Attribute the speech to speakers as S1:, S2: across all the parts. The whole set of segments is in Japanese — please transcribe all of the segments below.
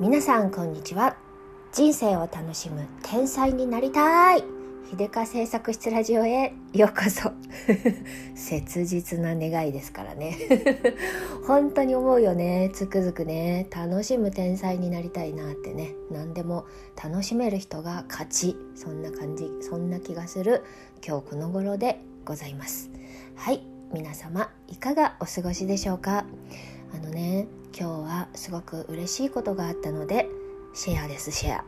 S1: 皆さんこんにちは。人生を楽しむ天才になりたい。秀香製作室ラジオへようこそ。切実な願いですからね。本当に思うよね。つくづくね。楽しむ天才になりたいなってね。何でも楽しめる人が勝ち。そんな感じ。そんな気がする。今日この頃でございます。はい。皆様いかがお過ごしでしょうか？あのね今日はすごく嬉しいことがあったのでシェアですシェア。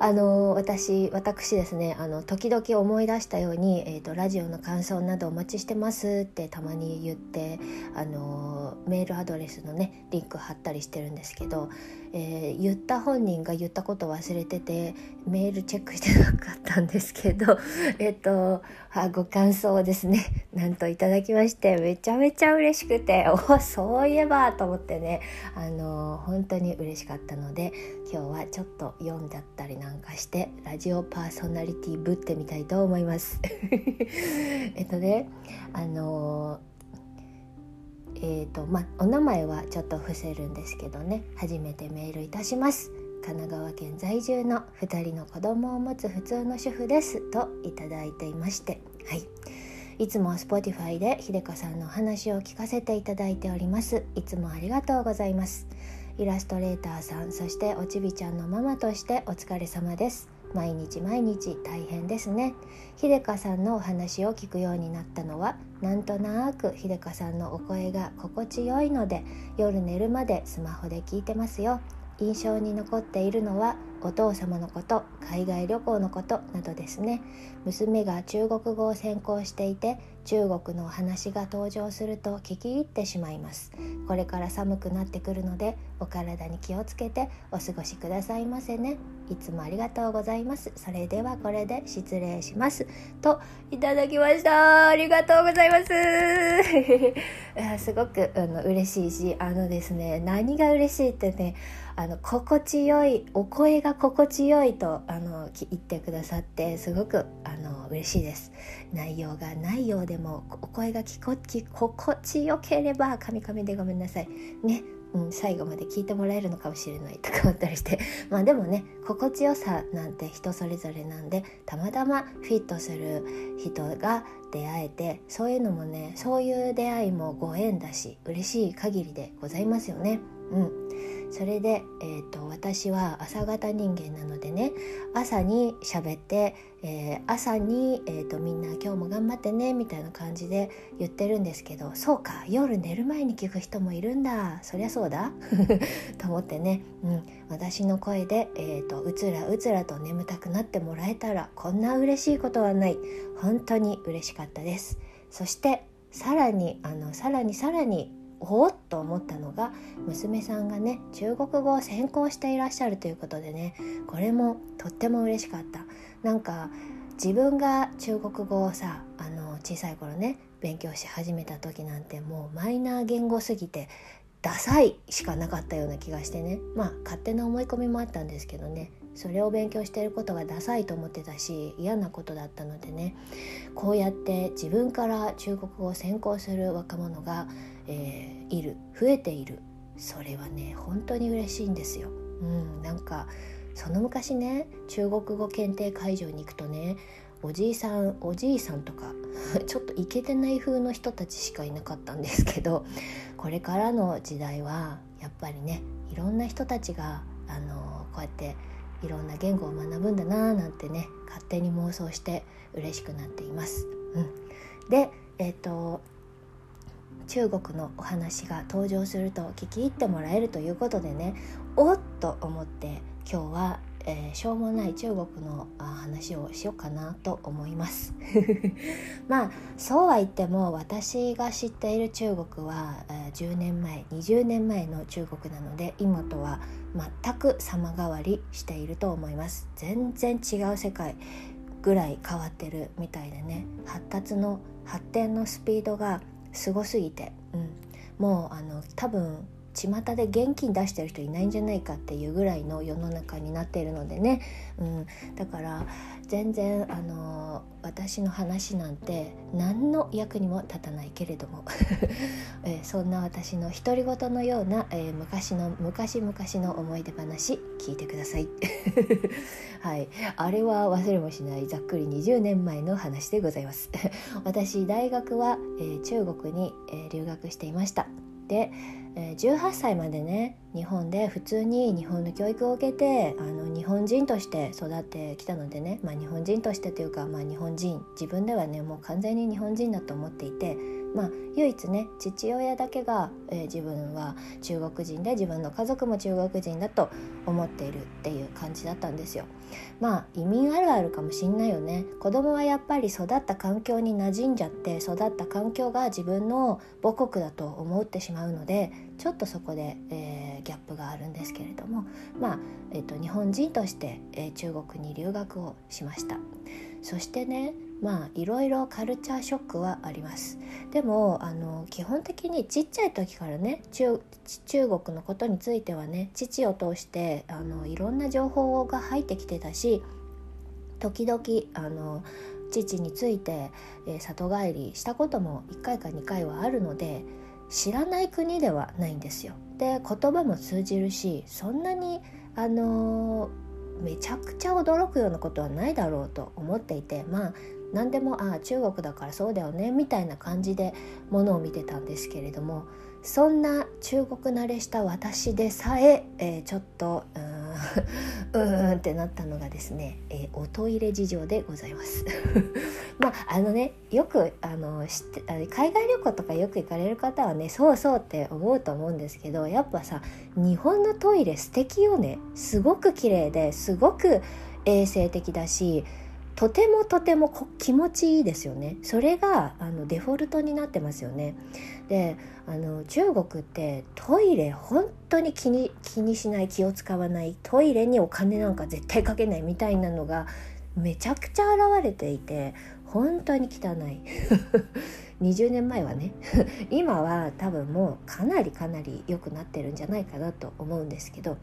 S1: あの私私ですねあの時々思い出したように、えーと、ラジオの感想などお待ちしてますってたまに言ってあのメールアドレスのねリンク貼ったりしてるんですけど、えー、言った本人が言ったこと忘れててメールチェックしてなかったんですけど えっ、とご感想をですね。なんといただきましてめちゃめちゃ嬉しくて おそういえばと思ってねあの本当に嬉しかったので今日はちょっと読んじゃったりなんかしてラジオパーソナリティぶってみたいと思います。えっとねあのえーとまお名前はちょっと伏せるんですけどね。初めてメールいたします。神奈川県在住の2人の子供を持つ普通の主婦ですといただいていまして。はい。いつも Spotify で秀香さんのお話を聞かせていただいております。いつもありがとうございます。イラストレーターさんそしておちびちゃんのママとしてお疲れ様です。毎日毎日大変ですね。秀香さんのお話を聞くようになったのはなんとなく秀香さんのお声が心地よいので夜寝るまでスマホで聞いてますよ。印象に残っているのはお父様のこと海外旅行のことなどですね。娘が中国語を専攻していて中国のお話が登場すると聞き入ってしまいます。これから寒くなってくるのでお体に気をつけてお過ごしくださいませね。いつもありがとうございます。それではこれで失礼します。といただきました。ありがとうございます。すごくあの嬉しいしあのですね何が嬉しいってねあの心地よいお声が心地よいとあの言ってくださってすごくあの嬉しいです。内容がないようでもお声がきこき心地よければカミカミでごめんなさい。ねうん、最後まで聞いてもらえるのかもしれないとか思ったりして まあでもね心地よさなんて人それぞれなんでたまたまフィットする人が出会えてそういうのもねそういう出会いもご縁だし嬉しい限りでございますよね。うん。それで、えーと、私は朝型人間なのでね朝に喋って、えー、朝に、えーと、みんな今日も頑張ってねみたいな感じで言ってるんですけどそうか夜寝る前に聞く人もいるんだ。そりゃそうだ。と思ってね、うん、私の声で、えーとうつらうつらと眠たくなってもらえたらこんな嬉しいことはない。本当に嬉しかったです。そしてさらにあのさらにさらにおおっと思ったのが娘さんがね中国語を専攻していらっしゃるということでねこれもとっても嬉しかった。なんか自分が中国語をさあの小さい頃ね勉強し始めた時なんてもうマイナー言語すぎてダサいしかなかったような気がしてね。まあ勝手な思い込みもあったんですけどね。それを勉強していることがダサいと思ってたし嫌なことだったのでね。こうやって自分から中国語を専攻する若者が、えー、いる増えているそれはね本当に嬉しいんですよ。うん、なんかその昔ね中国語検定会場に行くとねおじいさんおじいさんとか ちょっとイケてない風の人たちしかいなかったんですけどこれからの時代はやっぱりねいろんな人たちがあのこうやっていろんな言語を学ぶんだなーなんてね勝手に妄想して嬉しくなっています。うん、でえっ、と中国のお話が登場すると聞き入ってもらえるということでねおっと思って今日はえー、しょうもない中国の話をしようかなと思います。まあそうは言っても私が知っている中国は、えー、10年前20年前の中国なので今とは全く様変わりしていると思います。全然違う世界ぐらい変わってるみたいでね発達の発展のスピードがすごすぎて、うん、もうあの多分巷で現金出してる人いないんじゃないかっていうぐらいの世の中になっているのでね、うん、だから全然あの私の話なんて何の役にも立たないけれども、えー、そんな私の独り言のような、えー、昔の昔々の思い出話聞いてください。はい。あれは忘れもしないざっくり20年前の話でございます。私大学は、えー、中国に、え留学していました。で18歳までね日本で普通に日本の教育を受けてあの日本人として育ってきたのでね、まあ、日本人としてというか、まあ、日本人自分ではねもう完全に日本人だと思っていてまあ、唯一ね父親だけが、えー、自分は中国人で自分の家族も中国人だと思っているっていう感じだったんですよ。まあ移民あるあるかもしんないよね。子供はやっぱり育った環境に馴染んじゃって育った環境が自分の母国だと思ってしまうのでちょっとそこで、えー、ギャップがあるんですけれども。まあ、えーと、日本人として、えー、中国に留学をしました。そしてねまあいろいろカルチャーショックはありますでもあの基本的にちっちゃい時からね中国のことについてはね父を通してあのいろんな情報が入ってきてたし時々あの父について、えー、里帰りしたことも1回か2回はあるので知らない国ではないんですよ。で言葉も通じるしそんなにあのー、めちゃくちゃ驚くようなことはないだろうと思っていてまあ何でもああ中国だからそうだよねみたいな感じでものを見てたんですけれどもそんな中国慣れした私でさええー、ちょっと うーんってなったのがですね、えー、おトイレ事情でございます。まああのねよくあの知って海外旅行とかよく行かれる方はねそうそうって思うと思うんですけどやっぱさ日本のトイレ素敵よね。すごく綺麗ですごく衛生的だしとてもとても気持ちいいですよね。それがあのデフォルトになってますよね。であの中国ってトイレ本当に気に気にしない気を使わないトイレにお金なんか絶対かけないみたいなのがめちゃくちゃ現れていて本当に汚い。20年前はね。今は多分もうかなりかなり良くなってるんじゃないかなと思うんですけど。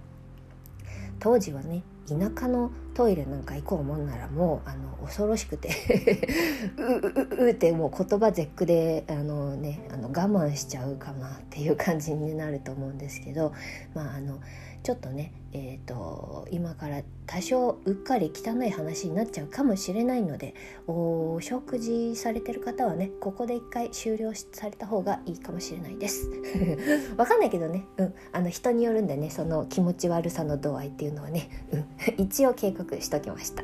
S1: 当時はね田舎のトイレなんか行こうもんならもうあの恐ろしくて うううってもう言葉絶句であの、ね、あの我慢しちゃうかなっていう感じになると思うんですけどまああのちょっとね、えーと、今から多少うっかり汚い話になっちゃうかもしれないのでお食事されてる方はねここで一回終了された方がいいかもしれないです。わかんないけどね、うん、あの人によるんでねその気持ち悪さの度合いっていうのはね、うん、一応計画しときました。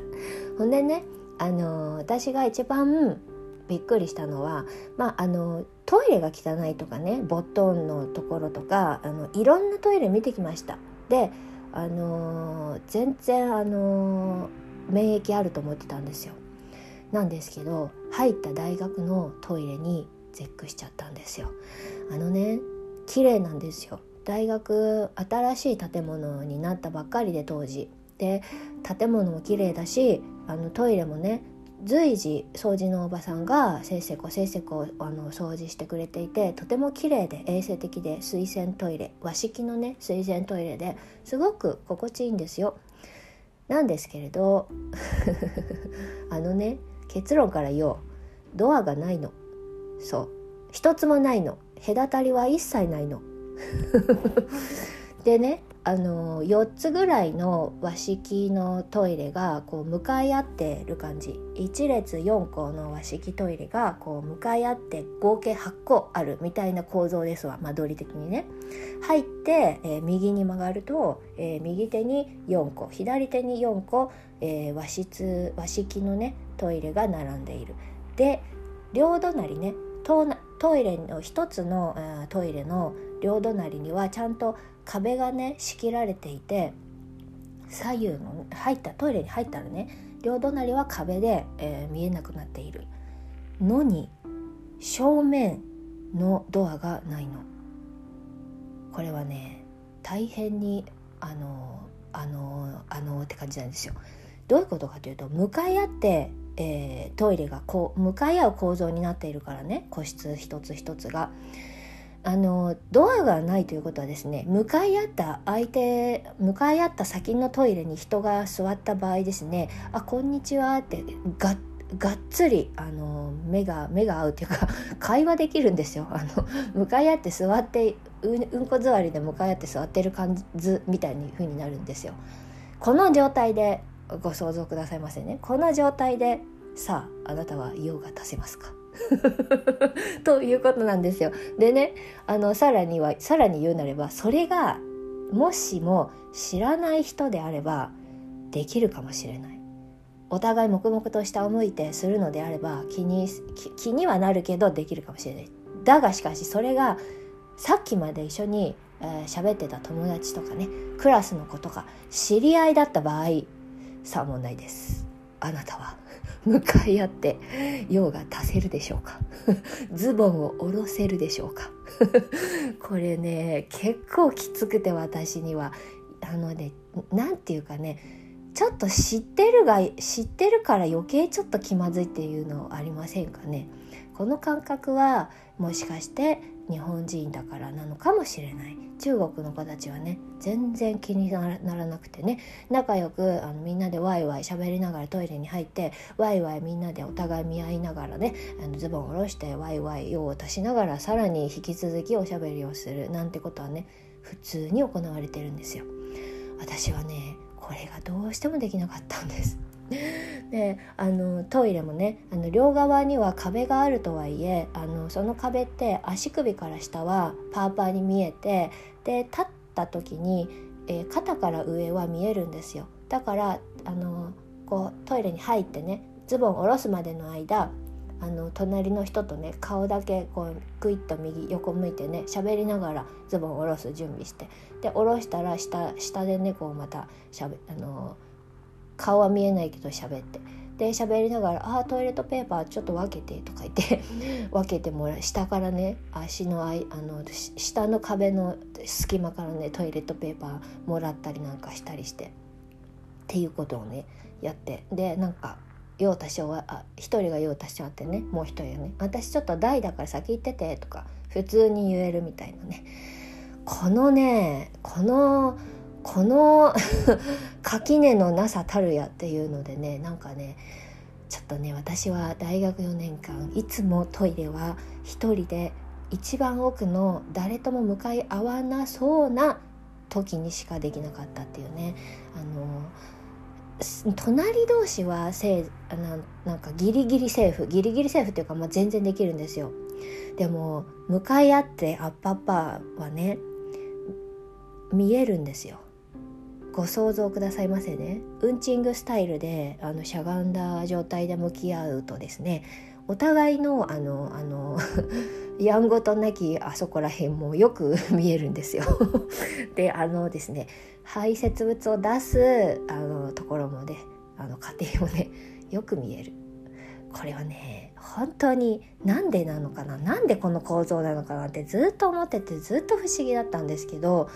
S1: ほんでねあの私が一番びっくりしたのは、まあ、あのトイレが汚いとかねボットンのところとかあのいろんなトイレ見てきました。であのー、全然あのー、免疫あると思ってたんですよ。なんですけど入った大学のトイレに絶句しちゃったんですよ。あのね綺麗なんですよ。大学新しい建物になったばっかりで当時。で建物も綺麗だしあのトイレもね随時掃除のおばさんがせっせこせっせこあの掃除してくれていてとても綺麗で衛生的で水洗トイレ和式のね水洗トイレですごく心地いいんですよ。なんですけれど あのね結論から言おうドアがないのそう一つもないの隔たりは一切ないの。でねあの4つぐらいの和式のトイレがこう向かい合ってる感じ。1列4個の和式トイレがこう向かい合って合計8個あるみたいな構造ですわ。間取り的にね。入って、えー、右に曲がると、えー、右手に4個左手に4個、えー、和室和式のねトイレが並んでいる。で両隣ねトイレの1つのトイレの両隣にはちゃんと壁がね仕切られていて左右の入ったトイレに入ったらね。両隣は壁で、えー、見えなくなっている。のに正面のドアがないの。これはね大変にあのあのあのって感じなんですよ。どういうことかというと向かい合って、えー、トイレがこう向かい合う構造になっているからね。個室一つ一つが。あのドアがないということはですね向かい合った相手向かい合った先のトイレに人が座った場合ですね「あこんにちは」ってががっつりあの目が目が合うっていうか 会話できるんですよ。あの向かい合って座ってううんこ座りで向かい合って座ってる感じみたいに風になるんですよ。この状態でご想像くださいませね。この状態でさああなたは用が足せますか？ということなんですよ。でねあのさらにはさらに言うなればそれがもしも知らない人であればできるかもしれない。お互い黙々と下を向いてするのであれば気に気にはなるけどできるかもしれない。だがしかしそれがさっきまで一緒に喋、えー、ってた友達とかねクラスの子とか知り合いだった場合さあ問題です。あなたは向かい合って用が足せるでしょうか？ズボンを下ろせるでしょうか？これね結構きつくて私には。あのね何て言うかねちょっと知ってるが知ってるから余計ちょっと気まずいっていうのありませんかね？この感覚はもしかして日本人だからなのかもしれない中国の子たちはね全然気にならなくてね仲良くあのみんなでワイワイ喋りながらトイレに入ってワイワイみんなでお互い見合いながらねあのズボンを下ろしてワイワイ用を足しながらさらに引き続きおしゃべりをするなんてことはね普通に行われてるんですよ。私はねこれがどうしてもできなかったんです。であのトイレもねあの両側には壁があるとはいえあのその壁って足首から下はパーパーに見えてで立った時に、えー、肩から上は見えるんですよ。だからあのこうトイレに入ってねズボン下ろすまでの間あの隣の人とね顔だけこうクイッと右横向いてね喋りながらズボン下ろす準備してで下ろしたら下下でねこうまたしゃべあの顔は見えないけど喋って。で喋りながら「あトイレットペーパーちょっと分けて」とか言って分けてもらう。下からね足のあいあの下の壁の隙間からねトイレットペーパーもらったりなんかしたりして。っていうことをねやって。でなんか用足し終わあ一人が用足し終わってねもう一人はね「私ちょっと大だから先行ってて」とか普通に言えるみたいなね。このねこのこの 垣根のなさたるやっていうのでねなんかねちょっとね私は大学4年間いつもトイレは一人で一番奥の誰とも向かい合わなそうな時にしかできなかったっていうね。あの隣同士はせななんかギリギリセーフギリギリセーフっていうか、まあ、全然できるんですよ。でも向かい合ってアッパッパはね見えるんですよ。ご想像くださいませね。ウンチングスタイルであのしゃがんだ状態で向き合うとですねお互いのあのあの やんごとなきあそこら辺もよく 見えるんですよ。であのですね排泄物を出すあのところもねあの過程をねよく見える。これはね本当になんでなのかななんでこの構造なのかなってずっと思っててずっと不思議だったんですけど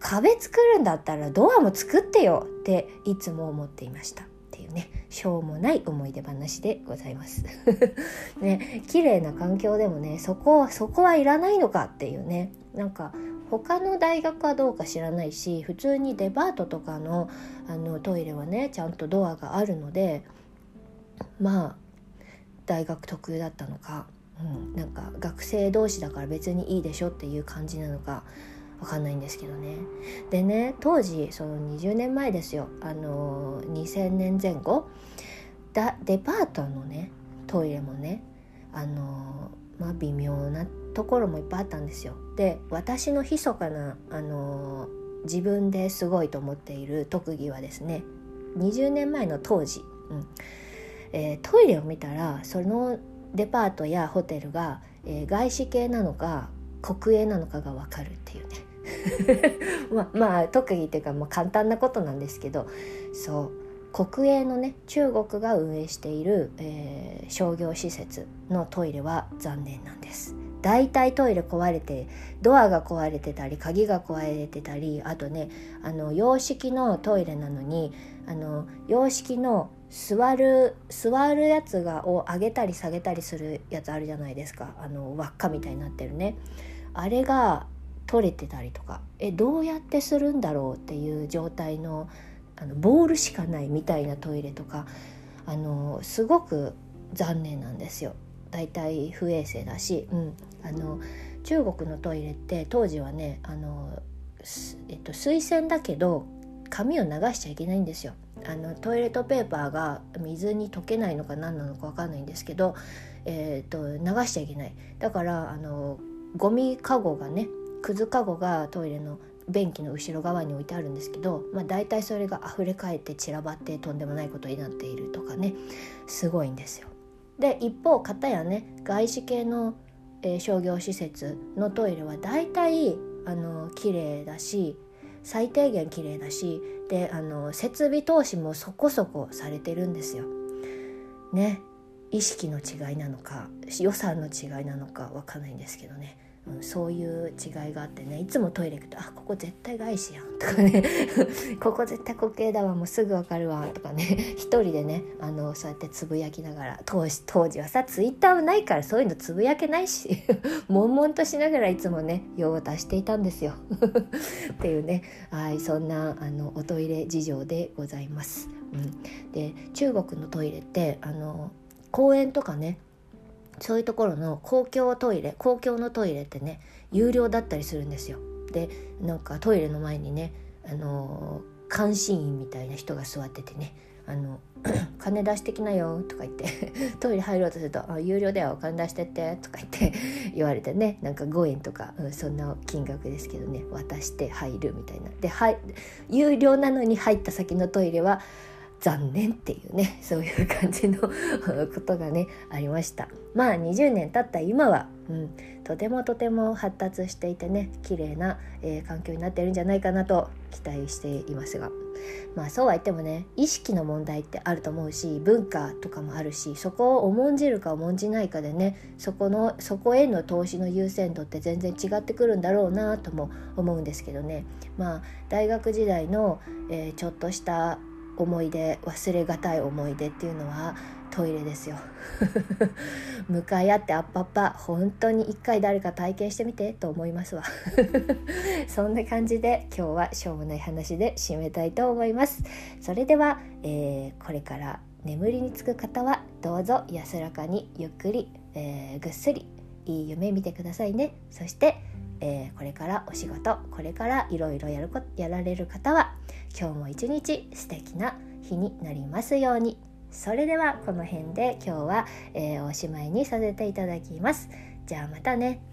S1: 壁作るんだったらドアも作ってよっていつも思っていました。っていうねしょうもない思い出話でございます。ね綺麗な環境でもねそこそこはいらないのかっていうね。なんか他の大学はどうか知らないし普通にデパートとかのあのトイレはねちゃんとドアがあるのでまあ大学特有だったのか、うん、なんか学生同士だから別にいいでしょっていう感じなのかわかんないんですけどね。でね当時その20年前ですよ。あの2000年前後だデパートのねトイレもねあのまあ微妙なところもいっぱいあったんですよ。で私の密かなあの自分ですごいと思っている特技はですね20年前の当時、うん。えー、トイレを見たらそのデパートやホテルが、えー、外資系なのか国営なのかが分かるっていうね。ま まあ特技っていうかまあ簡単なことなんですけどそう国営のね中国が運営している、えー、商業施設のトイレは残念なんです。大体トイレ壊れてドアが壊れてたり鍵が壊れてたりあとねあの洋式のトイレなのにあの洋式の座る座るやつがを上げたり下げたりするやつあるじゃないですか。あの輪っかみたいになってるね。あれが取れてたりとかえどうやってするんだろうっていう状態のあのボールしかないみたいなトイレとかあのすごく残念なんですよ。だいたい不衛生だし、うん、あの中国のトイレって当時はねあの、えっと、水洗だけど紙を流しちゃいけないんですよ。あのトイレットペーパーが水に溶けないのか何なのか分かんないんですけど、えーと、流しちゃいけないだからあのゴミかごがねくずかごがトイレの便器の後ろ側に置いてあるんですけど、まあ、大体それが溢れ返って散らばってとんでもないことになっているとかねすごいんですよ。で一方片やね外資系の、えー、商業施設のトイレは大体あの綺麗だし最低限綺麗だしであの設備投資もそこそこされてるんですよ。ね意識の違いなのか予算の違いなのか分かんないんですけどね。うん、そういう違いがあってねいつもトイレ行くと「あここ絶対外資やん」とかね「ここ絶対固形だわもうすぐ分かるわ」とかね。一人でねあのそうやってつぶやきながら当時当時はさツイッターはないからそういうのつぶやけないし 悶々としながらいつもね用を足していたんですよ。っていうね。はいそんなあのおトイレ事情でございます。うん、で中国のトイレってあの公園とかねそういうところの公共トイレ公共のトイレってね有料だったりするんですよ。でなんかトイレの前にねあの監視員みたいな人が座っててね「あの 金出してきなよ」とか言って トイレ入ろうとすると「あ有料だよお金出してって」とか言って 言われてねなんか5円とか、うん、そんな金額ですけどね渡して入るみたいな。ではい有料なのに入った先のトイレは残念っていうね そういう感じの ことがねありました。まあ20年経った今は、うん、とてもとても発達していてね綺麗な、えー、環境になってるんじゃないかなと期待していますが。まあそうは言ってもね意識の問題ってあると思うし文化とかもあるしそこを重んじるか重んじないかでねそこのそこへの投資の優先度って全然違ってくるんだろうなとも思うんですけどね。まあ大学時代の、えー、ちょっとした思い出忘れがたい思い出っていうのはトイレですよ。向かい合ってあっぱっぱ本当に一回誰か体験してみてと思いますわ。そんな感じで今日はしょうもない話で締めたいと思います。それでは、えー、これから眠りにつく方はどうぞ安らかにゆっくり、えー、ぐっすりいい夢見てくださいね。そしてえー、これからお仕事これからいろいろやるやられる方は今日も一日素敵な日になりますように。それではこの辺で今日は、えー、おしまいにさせていただきます。じゃあまたね。